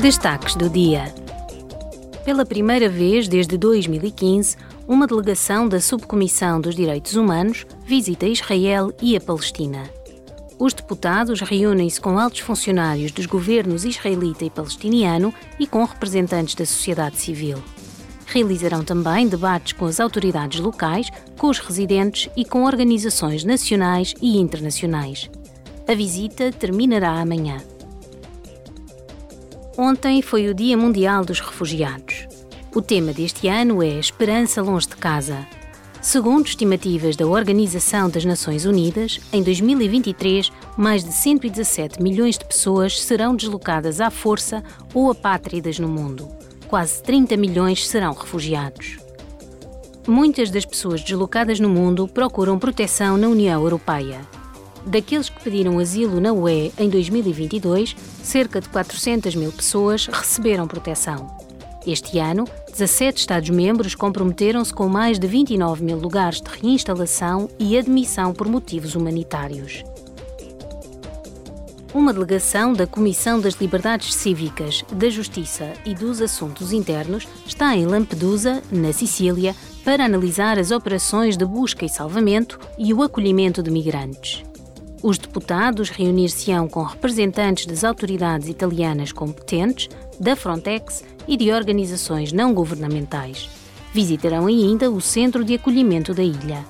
Destaques do dia. Pela primeira vez desde 2015, uma delegação da Subcomissão dos Direitos Humanos visita Israel e a Palestina. Os deputados reúnem-se com altos funcionários dos governos israelita e palestiniano e com representantes da sociedade civil. Realizarão também debates com as autoridades locais, com os residentes e com organizações nacionais e internacionais. A visita terminará amanhã. Ontem foi o Dia Mundial dos Refugiados. O tema deste ano é Esperança longe de casa. Segundo estimativas da Organização das Nações Unidas, em 2023, mais de 117 milhões de pessoas serão deslocadas à força ou apátridas no mundo. Quase 30 milhões serão refugiados. Muitas das pessoas deslocadas no mundo procuram proteção na União Europeia. Daqueles que pediram asilo na UE em 2022, cerca de 400 mil pessoas receberam proteção. Este ano, 17 Estados-membros comprometeram-se com mais de 29 mil lugares de reinstalação e admissão por motivos humanitários. Uma delegação da Comissão das Liberdades Cívicas, da Justiça e dos Assuntos Internos está em Lampedusa, na Sicília, para analisar as operações de busca e salvamento e o acolhimento de migrantes. Os deputados reunir-se-ão com representantes das autoridades italianas competentes, da Frontex e de organizações não governamentais. Visitarão ainda o centro de acolhimento da ilha.